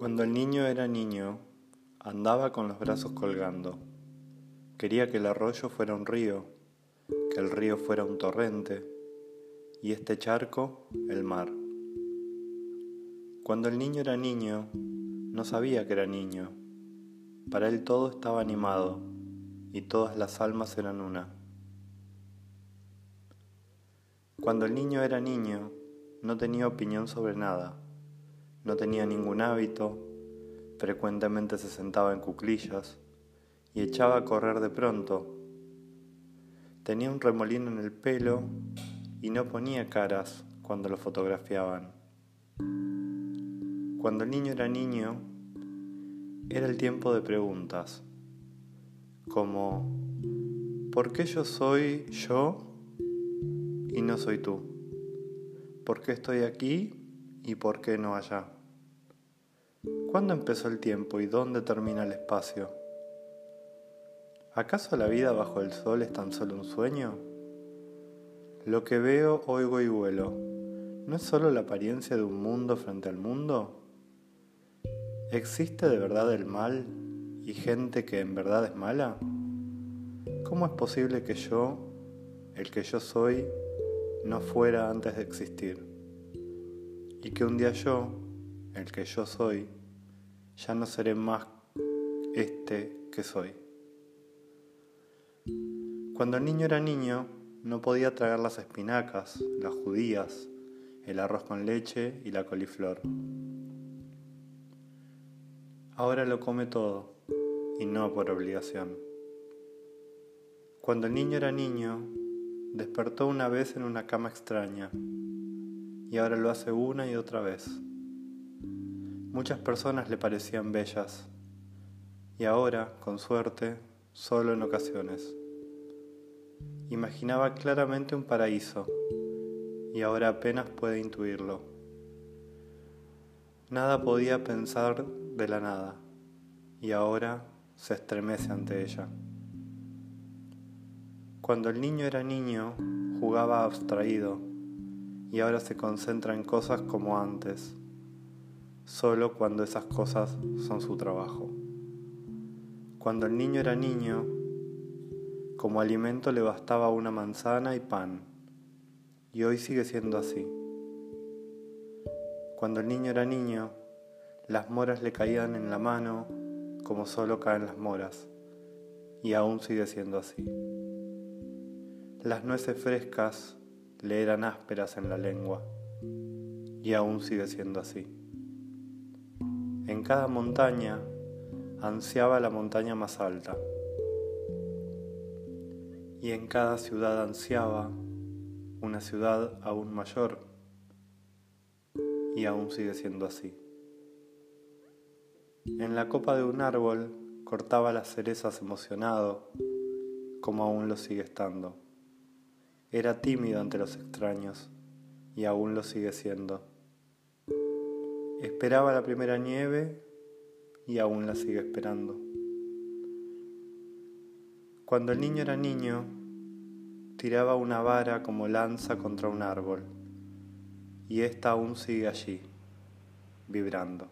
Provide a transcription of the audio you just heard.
Cuando el niño era niño, andaba con los brazos colgando. Quería que el arroyo fuera un río, que el río fuera un torrente y este charco el mar. Cuando el niño era niño, no sabía que era niño. Para él todo estaba animado y todas las almas eran una. Cuando el niño era niño, no tenía opinión sobre nada no tenía ningún hábito, frecuentemente se sentaba en cuclillas y echaba a correr de pronto. Tenía un remolino en el pelo y no ponía caras cuando lo fotografiaban. Cuando el niño era niño, era el tiempo de preguntas, como ¿por qué yo soy yo y no soy tú? ¿Por qué estoy aquí y por qué no allá? ¿Cuándo empezó el tiempo y dónde termina el espacio? ¿Acaso la vida bajo el sol es tan solo un sueño? Lo que veo, oigo y vuelo, ¿no es solo la apariencia de un mundo frente al mundo? ¿Existe de verdad el mal y gente que en verdad es mala? ¿Cómo es posible que yo, el que yo soy, no fuera antes de existir? y que un día yo, el que yo soy, ya no seré más este que soy. Cuando el niño era niño, no podía tragar las espinacas, las judías, el arroz con leche y la coliflor. Ahora lo come todo, y no por obligación. Cuando el niño era niño, despertó una vez en una cama extraña y ahora lo hace una y otra vez. Muchas personas le parecían bellas y ahora, con suerte, solo en ocasiones. Imaginaba claramente un paraíso y ahora apenas puede intuirlo. Nada podía pensar de la nada y ahora se estremece ante ella. Cuando el niño era niño, jugaba abstraído y ahora se concentra en cosas como antes, solo cuando esas cosas son su trabajo. Cuando el niño era niño, como alimento le bastaba una manzana y pan, y hoy sigue siendo así. Cuando el niño era niño, las moras le caían en la mano como solo caen las moras, y aún sigue siendo así. Las nueces frescas le eran ásperas en la lengua, y aún sigue siendo así. En cada montaña ansiaba la montaña más alta, y en cada ciudad ansiaba una ciudad aún mayor, y aún sigue siendo así. En la copa de un árbol cortaba las cerezas emocionado, como aún lo sigue estando. Era tímido ante los extraños y aún lo sigue siendo. Esperaba la primera nieve y aún la sigue esperando. Cuando el niño era niño, tiraba una vara como lanza contra un árbol y ésta aún sigue allí, vibrando.